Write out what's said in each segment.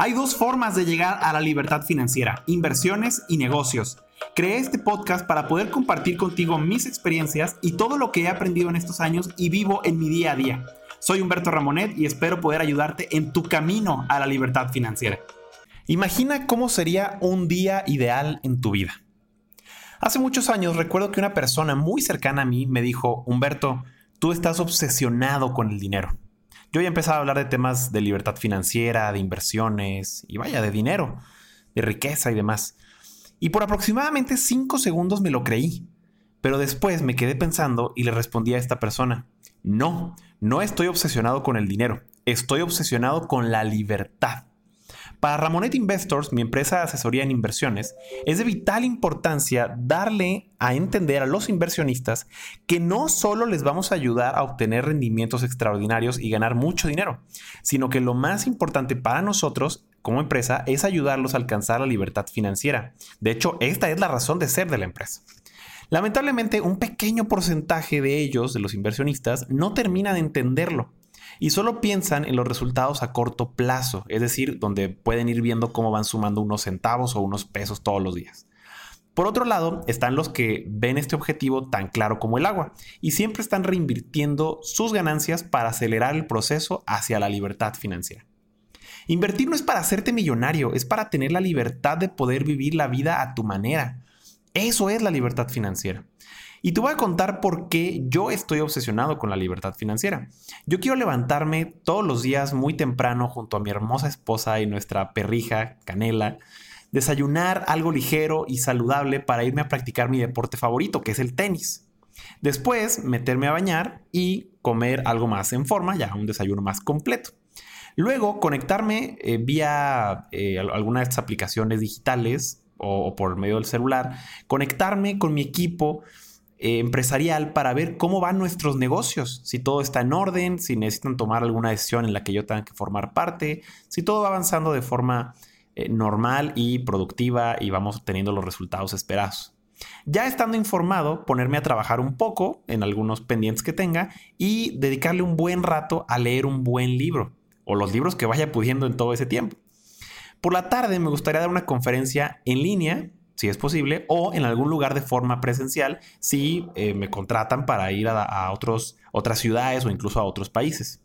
Hay dos formas de llegar a la libertad financiera, inversiones y negocios. Creé este podcast para poder compartir contigo mis experiencias y todo lo que he aprendido en estos años y vivo en mi día a día. Soy Humberto Ramonet y espero poder ayudarte en tu camino a la libertad financiera. Imagina cómo sería un día ideal en tu vida. Hace muchos años recuerdo que una persona muy cercana a mí me dijo, Humberto, tú estás obsesionado con el dinero. Yo ya empezaba a hablar de temas de libertad financiera, de inversiones y vaya, de dinero, de riqueza y demás. Y por aproximadamente 5 segundos me lo creí. Pero después me quedé pensando y le respondí a esta persona, no, no estoy obsesionado con el dinero, estoy obsesionado con la libertad. Para Ramonet Investors, mi empresa de asesoría en inversiones, es de vital importancia darle a entender a los inversionistas que no solo les vamos a ayudar a obtener rendimientos extraordinarios y ganar mucho dinero, sino que lo más importante para nosotros como empresa es ayudarlos a alcanzar la libertad financiera. De hecho, esta es la razón de ser de la empresa. Lamentablemente, un pequeño porcentaje de ellos, de los inversionistas, no termina de entenderlo y solo piensan en los resultados a corto plazo, es decir, donde pueden ir viendo cómo van sumando unos centavos o unos pesos todos los días. Por otro lado, están los que ven este objetivo tan claro como el agua y siempre están reinvirtiendo sus ganancias para acelerar el proceso hacia la libertad financiera. Invertir no es para hacerte millonario, es para tener la libertad de poder vivir la vida a tu manera. Eso es la libertad financiera. Y te voy a contar por qué yo estoy obsesionado con la libertad financiera. Yo quiero levantarme todos los días muy temprano junto a mi hermosa esposa y nuestra perrija, Canela, desayunar algo ligero y saludable para irme a practicar mi deporte favorito, que es el tenis. Después, meterme a bañar y comer algo más en forma, ya un desayuno más completo. Luego, conectarme eh, vía eh, alguna de estas aplicaciones digitales o por medio del celular, conectarme con mi equipo eh, empresarial para ver cómo van nuestros negocios, si todo está en orden, si necesitan tomar alguna decisión en la que yo tenga que formar parte, si todo va avanzando de forma eh, normal y productiva y vamos obteniendo los resultados esperados. Ya estando informado, ponerme a trabajar un poco en algunos pendientes que tenga y dedicarle un buen rato a leer un buen libro o los libros que vaya pudiendo en todo ese tiempo. Por la tarde me gustaría dar una conferencia en línea si es posible, o en algún lugar de forma presencial si eh, me contratan para ir a, otros, otras ciudades o incluso a otros países.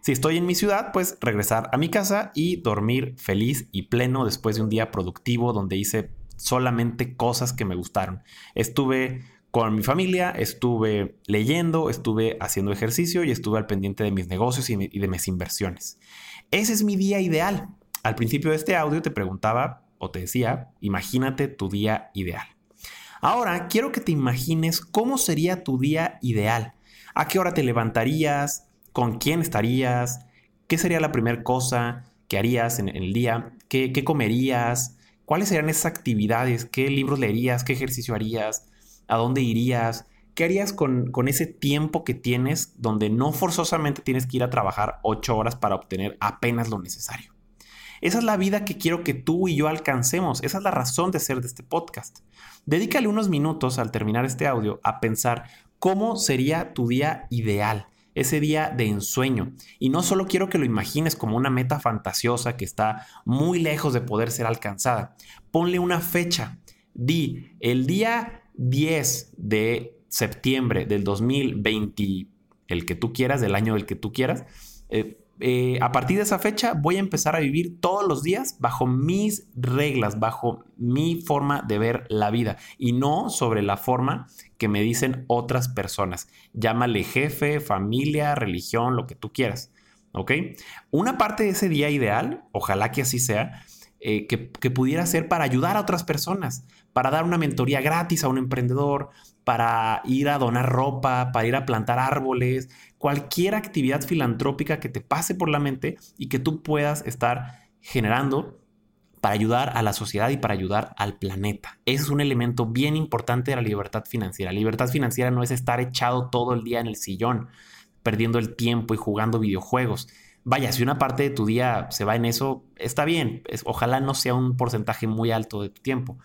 Si estoy en mi ciudad, pues regresar a mi casa y dormir feliz y pleno después de un día productivo donde hice solamente cosas que me gustaron. Estuve con mi familia, estuve leyendo, estuve haciendo ejercicio y estuve al pendiente de mis negocios y de mis inversiones. Ese es mi día ideal. Al principio de este audio te preguntaba o te decía, imagínate tu día ideal. Ahora quiero que te imagines cómo sería tu día ideal. ¿A qué hora te levantarías? ¿Con quién estarías? ¿Qué sería la primera cosa que harías en, el día? ¿Qué, comerías? ¿Cuáles serían esas actividades? ¿Qué libros leerías? ¿Qué ejercicio harías? ¿A dónde irías? ¿Qué harías con, ese tiempo que tienes donde no forzosamente tienes que ir a trabajar ocho horas para obtener apenas lo necesario? Esa es la vida que quiero que tú y yo alcancemos. Esa es la razón de ser de este podcast. Dedícale unos minutos al terminar este audio a pensar cómo sería tu día ideal, ese día de ensueño. Y no solo quiero que lo imagines como una meta fantasiosa que está muy lejos de poder ser alcanzada. Ponle una fecha. Di, el día 10 de septiembre del 2020, el que tú quieras, del año del que tú quieras, eh, eh, a partir de esa fecha voy a empezar a vivir todos los días bajo mis reglas, bajo mi forma de ver la vida y no sobre la forma que me dicen otras personas. Llámale jefe, familia, religión, lo que tú quieras. ¿Ok? Una parte de ese día ideal, ojalá que así sea, eh, que, que, pudiera ser para ayudar a otras personas, para dar una mentoría gratis a un emprendedor, para ir a donar ropa, para ir a plantar árboles, cualquier actividad filantrópica que te pase por la mente y que tú puedas estar generando para ayudar a la sociedad y para ayudar al planeta. Es un elemento bien importante de la libertad financiera. libertad financiera no es estar echado todo el día en el sillón, perdiendo el tiempo y jugando videojuegos. Vaya, si una parte de tu día se va en eso, está bien. ojalá no sea un porcentaje muy alto de tu tiempo.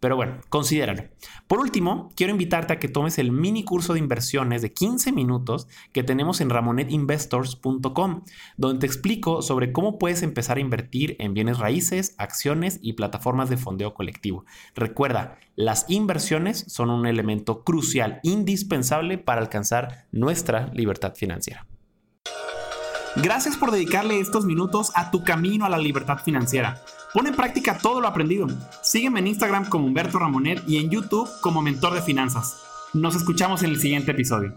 Pero bueno, considéralo. Por último, quiero invitarte a que tomes el mini curso de inversiones de 15 minutos que tenemos en ramonetinvestors.com, donde te explico sobre cómo puedes empezar a invertir en bienes raíces, acciones y plataformas de fondeo colectivo. Recuerda, las inversiones son un elemento crucial, indispensable para alcanzar nuestra libertad financiera. Gracias por dedicarle estos minutos a tu camino a la libertad financiera. Pon en práctica todo lo aprendido. Sígueme en Instagram como Humberto Ramonet y en YouTube como Mentor de Finanzas. Nos escuchamos en el siguiente episodio.